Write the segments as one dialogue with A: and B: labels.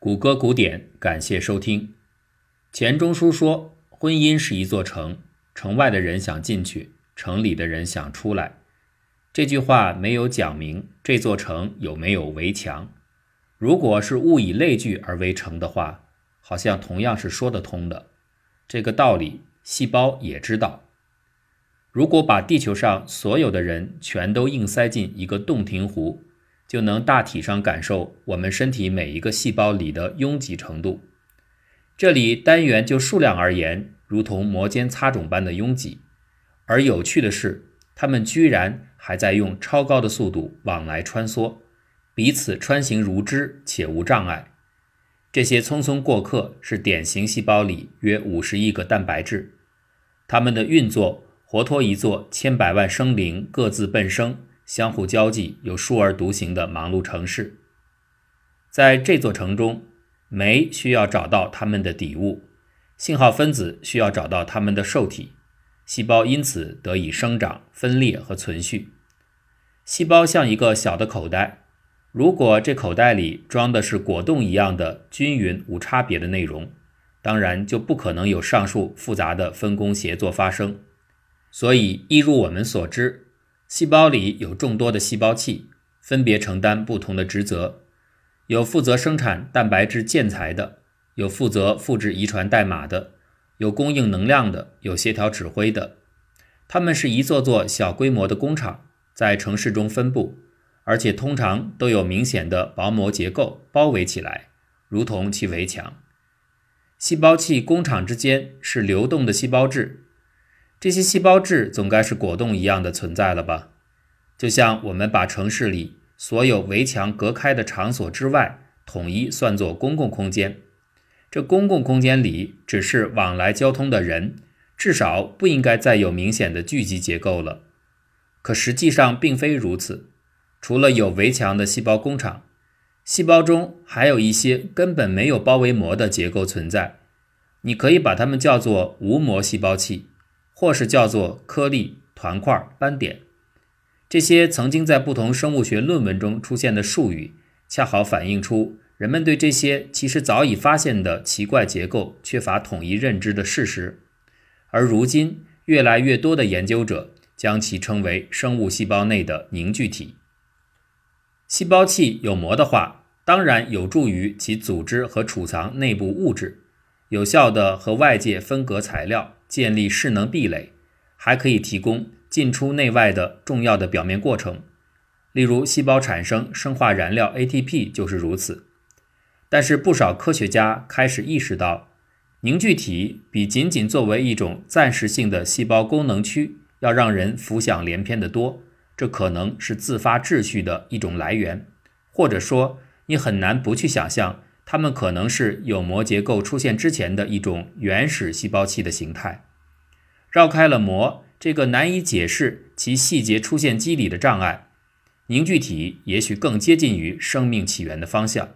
A: 谷歌古典，感谢收听。钱钟书说：“婚姻是一座城，城外的人想进去，城里的人想出来。”这句话没有讲明这座城有没有围墙。如果是物以类聚而为城的话，好像同样是说得通的。这个道理，细胞也知道。如果把地球上所有的人全都硬塞进一个洞庭湖，就能大体上感受我们身体每一个细胞里的拥挤程度。这里单元就数量而言，如同摩肩擦踵般的拥挤。而有趣的是，它们居然还在用超高的速度往来穿梭，彼此穿行如织且无障碍。这些匆匆过客是典型细胞里约五十亿个蛋白质，它们的运作活脱一座千百万生灵各自奔生。相互交际又疏而独行的忙碌城市，在这座城中，酶需要找到它们的底物，信号分子需要找到它们的受体，细胞因此得以生长、分裂和存续。细胞像一个小的口袋，如果这口袋里装的是果冻一样的均匀无差别的内容，当然就不可能有上述复杂的分工协作发生。所以，一如我们所知。细胞里有众多的细胞器，分别承担不同的职责，有负责生产蛋白质建材的，有负责复制遗传代码的，有供应能量的，有协调指挥的。它们是一座座小规模的工厂，在城市中分布，而且通常都有明显的薄膜结构包围起来，如同其围墙。细胞器工厂之间是流动的细胞质。这些细胞质总该是果冻一样的存在了吧？就像我们把城市里所有围墙隔开的场所之外统一算作公共空间，这公共空间里只是往来交通的人，至少不应该再有明显的聚集结构了。可实际上并非如此，除了有围墙的细胞工厂，细胞中还有一些根本没有包围膜的结构存在，你可以把它们叫做无膜细胞器。或是叫做颗粒、团块、斑点，这些曾经在不同生物学论文中出现的术语，恰好反映出人们对这些其实早已发现的奇怪结构缺乏统一认知的事实。而如今，越来越多的研究者将其称为生物细胞内的凝聚体。细胞器有膜的话，当然有助于其组织和储藏内部物质，有效的和外界分隔材料。建立势能壁垒，还可以提供进出内外的重要的表面过程，例如细胞产生生化燃料 ATP 就是如此。但是不少科学家开始意识到，凝聚体比仅仅作为一种暂时性的细胞功能区要让人浮想联翩得多。这可能是自发秩序的一种来源，或者说你很难不去想象。它们可能是有膜结构出现之前的一种原始细胞器的形态，绕开了膜这个难以解释其细节出现机理的障碍，凝聚体也许更接近于生命起源的方向。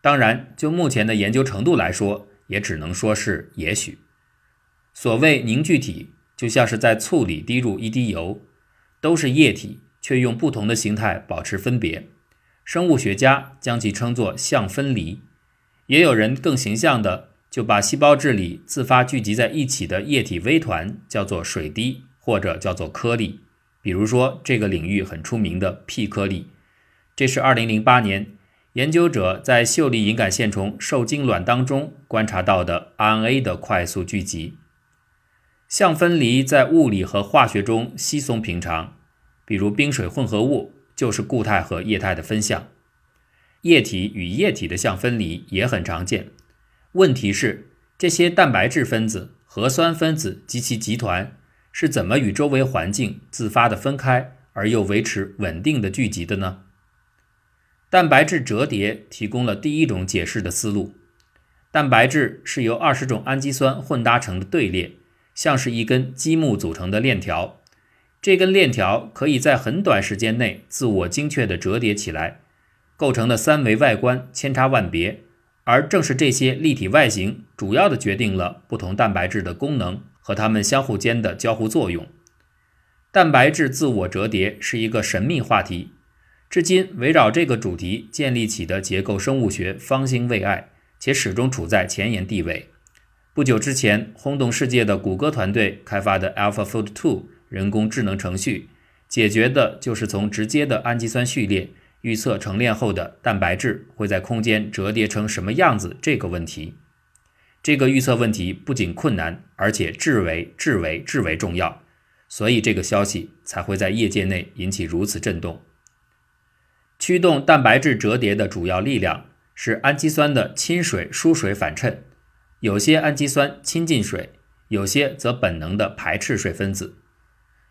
A: 当然，就目前的研究程度来说，也只能说是也许。所谓凝聚体，就像是在醋里滴入一滴油，都是液体，却用不同的形态保持分别。生物学家将其称作相分离。也有人更形象的就把细胞质里自发聚集在一起的液体微团叫做水滴，或者叫做颗粒。比如说，这个领域很出名的 P 颗粒，这是2008年研究者在秀丽隐杆线虫受精卵当中观察到的 RNA 的快速聚集。相分离在物理和化学中稀松平常，比如冰水混合物就是固态和液态的分相。液体与液体的相分离也很常见。问题是，这些蛋白质分子、核酸分子及其集团是怎么与周围环境自发的分开，而又维持稳定的聚集的呢？蛋白质折叠提供了第一种解释的思路。蛋白质是由二十种氨基酸混搭成的队列，像是一根积木组成的链条。这根链条可以在很短时间内自我精确地折叠起来。构成的三维外观千差万别，而正是这些立体外形，主要的决定了不同蛋白质的功能和它们相互间的交互作用。蛋白质自我折叠是一个神秘话题，至今围绕这个主题建立起的结构生物学方兴未艾，且始终处在前沿地位。不久之前，轰动世界的谷歌团队开发的 AlphaFold 2人工智能程序，解决的就是从直接的氨基酸序列预测成链后的蛋白质会在空间折叠成什么样子这个问题。这个预测问题不仅困难，而且至为至为至为重要，所以这个消息才会在业界内引起如此震动。驱动蛋白质折叠的主要力量是氨基酸的亲水疏水反衬。有些氨基酸亲近水，有些则本能地排斥水分子。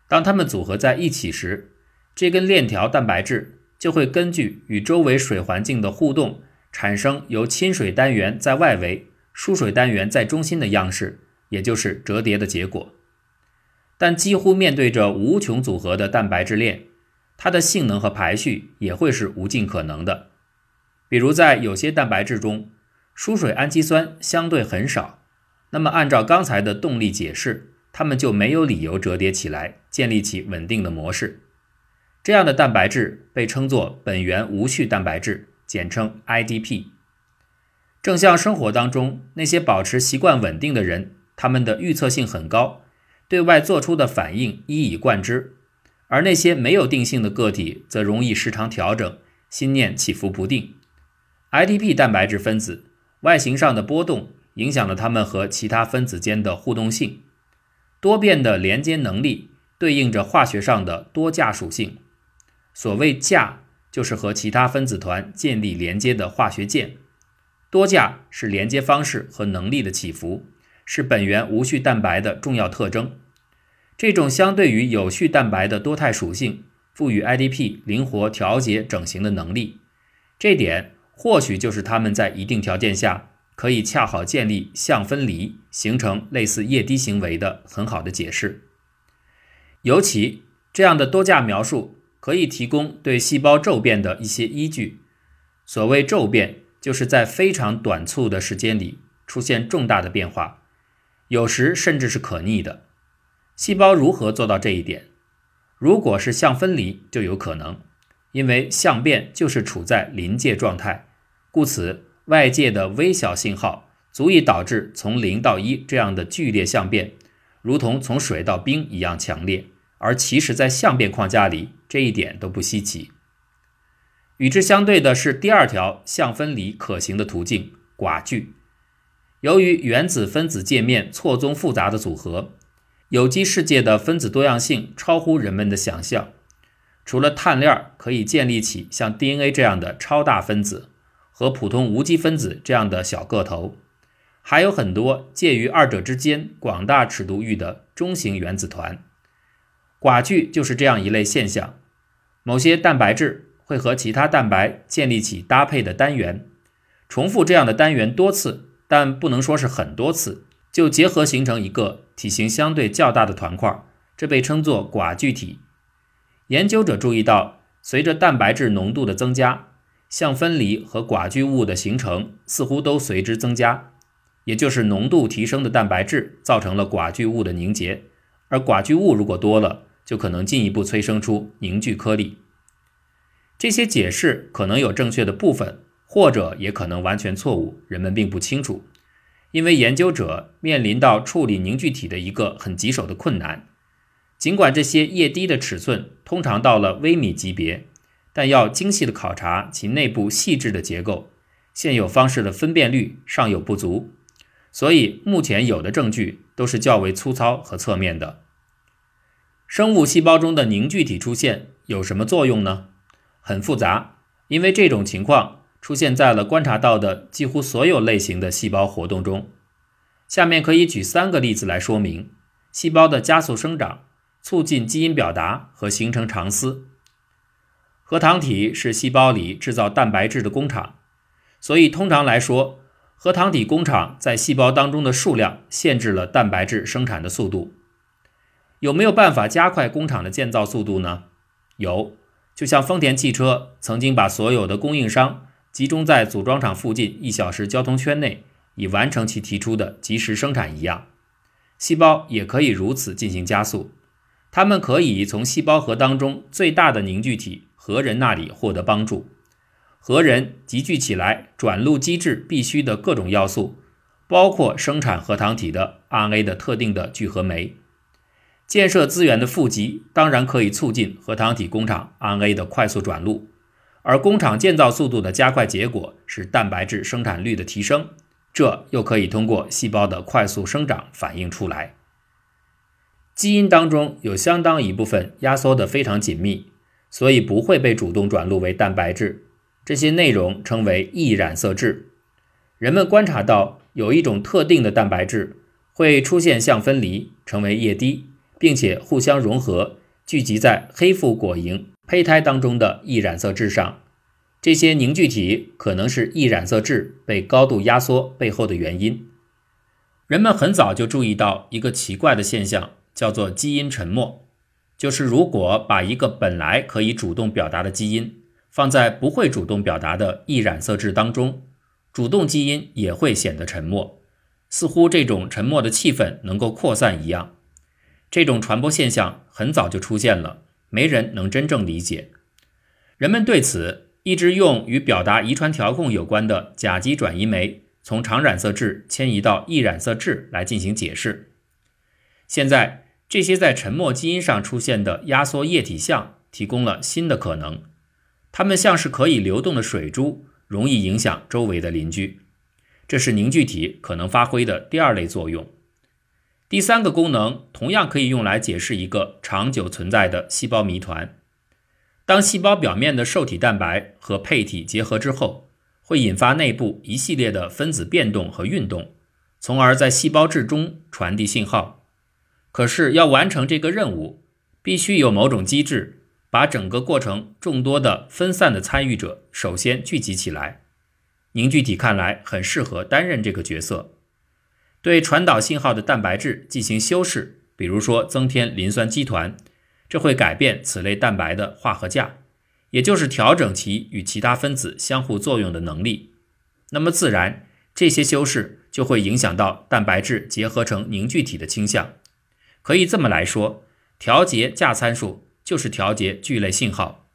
A: 当它们组合在一起时，这根链条蛋白质就会根据与周围水环境的互动，产生由亲水单元在外围、疏水单元在中心的样式，也就是折叠的结果。但几乎面对着无穷组合的蛋白质链，它的性能和排序也会是无尽可能的。比如在有些蛋白质中。疏水氨基酸相对很少，那么按照刚才的动力解释，它们就没有理由折叠起来，建立起稳定的模式。这样的蛋白质被称作本源无序蛋白质，简称 IDP。正像生活当中那些保持习惯稳定的人，他们的预测性很高，对外做出的反应一以贯之；而那些没有定性的个体，则容易时常调整，心念起伏不定。IDP 蛋白质分子。外形上的波动影响了它们和其他分子间的互动性。多变的连接能力对应着化学上的多价属性。所谓价，就是和其他分子团建立连接的化学键。多价是连接方式和能力的起伏，是本源无序蛋白的重要特征。这种相对于有序蛋白的多态属性，赋予 IDP 灵活调节整形的能力。这点。或许就是它们在一定条件下可以恰好建立相分离，形成类似液滴行为的很好的解释。尤其这样的多价描述可以提供对细胞骤变的一些依据。所谓骤变，就是在非常短促的时间里出现重大的变化，有时甚至是可逆的。细胞如何做到这一点？如果是相分离，就有可能。因为相变就是处在临界状态，故此外界的微小信号足以导致从零到一这样的剧烈相变，如同从水到冰一样强烈。而其实，在相变框架里，这一点都不稀奇。与之相对的是第二条相分离可行的途径——寡聚。由于原子分子界面错综复杂的组合，有机世界的分子多样性超乎人们的想象。除了碳链可以建立起像 DNA 这样的超大分子和普通无机分子这样的小个头，还有很多介于二者之间广大尺度域的中型原子团。寡聚就是这样一类现象。某些蛋白质会和其他蛋白建立起搭配的单元，重复这样的单元多次，但不能说是很多次，就结合形成一个体型相对较大的团块，这被称作寡聚体。研究者注意到，随着蛋白质浓度的增加，相分离和寡聚物的形成似乎都随之增加。也就是浓度提升的蛋白质造成了寡聚物的凝结，而寡聚物如果多了，就可能进一步催生出凝聚颗粒。这些解释可能有正确的部分，或者也可能完全错误，人们并不清楚。因为研究者面临到处理凝聚体的一个很棘手的困难。尽管这些液滴的尺寸通常到了微米级别，但要精细的考察其内部细致的结构，现有方式的分辨率尚有不足，所以目前有的证据都是较为粗糙和侧面的。生物细胞中的凝聚体出现有什么作用呢？很复杂，因为这种情况出现在了观察到的几乎所有类型的细胞活动中。下面可以举三个例子来说明细胞的加速生长。促进基因表达和形成长丝。核糖体是细胞里制造蛋白质的工厂，所以通常来说，核糖体工厂在细胞当中的数量限制了蛋白质生产的速度。有没有办法加快工厂的建造速度呢？有，就像丰田汽车曾经把所有的供应商集中在组装厂附近一小时交通圈内，以完成其提出的及时生产一样，细胞也可以如此进行加速。它们可以从细胞核当中最大的凝聚体核仁那里获得帮助。核仁集聚起来转录机制必须的各种要素，包括生产核糖体的 RNA 的特定的聚合酶。建设资源的富集当然可以促进核糖体工厂 RNA 的快速转录，而工厂建造速度的加快结果是蛋白质生产率的提升，这又可以通过细胞的快速生长反映出来。基因当中有相当一部分压缩得非常紧密，所以不会被主动转录为蛋白质，这些内容称为易染色质。人们观察到有一种特定的蛋白质会出现相分离，成为液滴。并且互相融合，聚集在黑腹果蝇胚胎当中的易染色质上。这些凝聚体可能是易染色质被高度压缩背后的原因。人们很早就注意到一个奇怪的现象，叫做基因沉默。就是如果把一个本来可以主动表达的基因放在不会主动表达的易染色质当中，主动基因也会显得沉默，似乎这种沉默的气氛能够扩散一样。这种传播现象很早就出现了，没人能真正理解。人们对此一直用与表达遗传调控有关的甲基转移酶从常染色质迁移到易染色质来进行解释。现在，这些在沉默基因上出现的压缩液体相提供了新的可能，它们像是可以流动的水珠，容易影响周围的邻居。这是凝聚体可能发挥的第二类作用。第三个功能同样可以用来解释一个长久存在的细胞谜团：当细胞表面的受体蛋白和配体结合之后，会引发内部一系列的分子变动和运动，从而在细胞质中传递信号。可是要完成这个任务，必须有某种机制把整个过程众多的分散的参与者首先聚集起来。凝聚体看来很适合担任这个角色。对传导信号的蛋白质进行修饰，比如说增添磷酸基团，这会改变此类蛋白的化合价，也就是调整其与其他分子相互作用的能力。那么自然，这些修饰就会影响到蛋白质结合成凝聚体的倾向。可以这么来说，调节价参数就是调节聚类信号。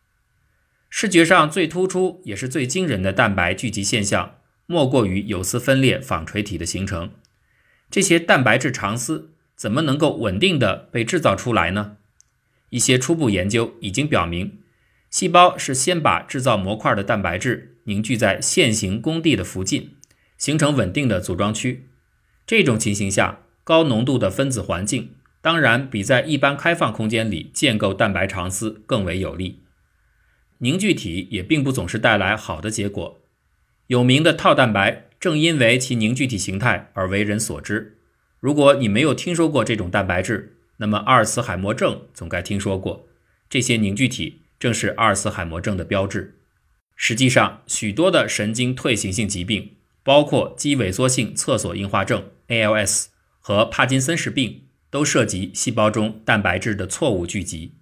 A: 视觉上最突出也是最惊人的蛋白聚集现象，莫过于有丝分裂纺锤体的形成。这些蛋白质长丝怎么能够稳定的被制造出来呢？一些初步研究已经表明，细胞是先把制造模块的蛋白质凝聚在线形工地的附近，形成稳定的组装区。这种情形下，高浓度的分子环境当然比在一般开放空间里建构蛋白长丝更为有利。凝聚体也并不总是带来好的结果。有名的套蛋白。正因为其凝聚体形态而为人所知。如果你没有听说过这种蛋白质，那么阿尔茨海默症总该听说过。这些凝聚体正是阿尔茨海默症的标志。实际上，许多的神经退行性疾病，包括肌萎缩性厕所硬化症 （ALS） 和帕金森氏病，都涉及细胞中蛋白质的错误聚集。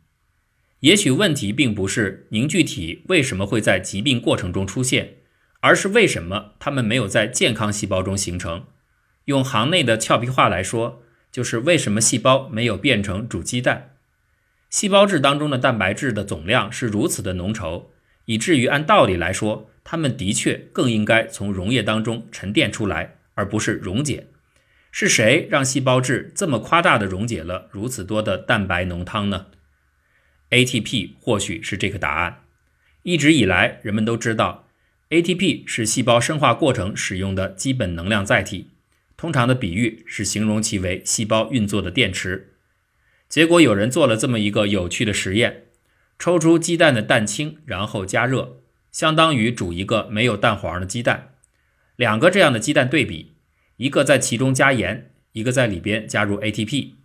A: 也许问题并不是凝聚体为什么会在疾病过程中出现。而是为什么它们没有在健康细胞中形成？用行内的俏皮话来说，就是为什么细胞没有变成煮鸡蛋？细胞质当中的蛋白质的总量是如此的浓稠，以至于按道理来说，它们的确更应该从溶液当中沉淀出来，而不是溶解。是谁让细胞质这么夸大的溶解了如此多的蛋白浓汤呢？ATP 或许是这个答案。一直以来，人们都知道。ATP 是细胞生化过程使用的基本能量载体，通常的比喻是形容其为细胞运作的电池。结果有人做了这么一个有趣的实验：抽出鸡蛋的蛋清，然后加热，相当于煮一个没有蛋黄的鸡蛋。两个这样的鸡蛋对比，一个在其中加盐，一个在里边加入 ATP。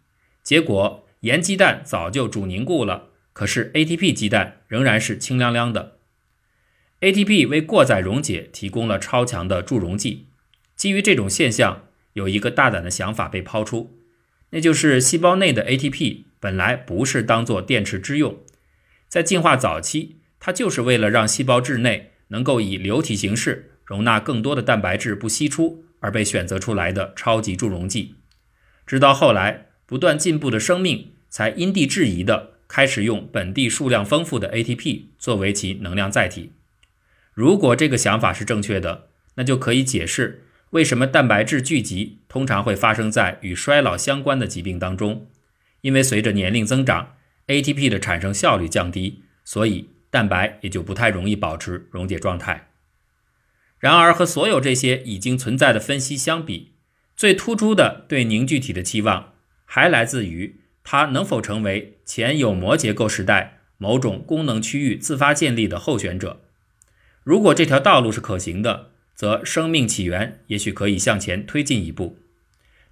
A: 结果盐鸡蛋早就煮凝固了，可是 ATP 鸡蛋仍然是清凉凉的。ATP 为过载溶解提供了超强的助溶剂。基于这种现象，有一个大胆的想法被抛出，那就是细胞内的 ATP 本来不是当做电池之用，在进化早期，它就是为了让细胞质内能够以流体形式容纳更多的蛋白质不析出而被选择出来的超级助溶剂。直到后来，不断进步的生命才因地制宜地开始用本地数量丰富的 ATP 作为其能量载体。如果这个想法是正确的，那就可以解释为什么蛋白质聚集通常会发生在与衰老相关的疾病当中，因为随着年龄增长，ATP 的产生效率降低，所以蛋白也就不太容易保持溶解状态。然而，和所有这些已经存在的分析相比，最突出的对凝聚体的期望，还来自于它能否成为前有膜结构时代某种功能区域自发建立的候选者。如果这条道路是可行的，则生命起源也许可以向前推进一步。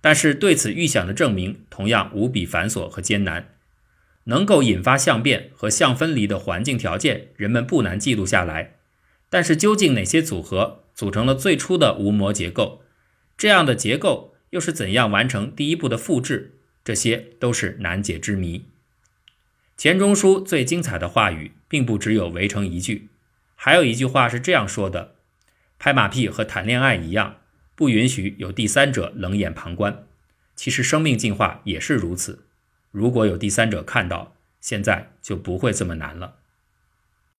A: 但是对此预想的证明同样无比繁琐和艰难。能够引发相变和相分离的环境条件，人们不难记录下来。但是究竟哪些组合组成了最初的无膜结构？这样的结构又是怎样完成第一步的复制？这些都是难解之谜。钱钟书最精彩的话语，并不只有围城一句。还有一句话是这样说的：“拍马屁和谈恋爱一样，不允许有第三者冷眼旁观。其实生命进化也是如此。如果有第三者看到，现在就不会这么难了。”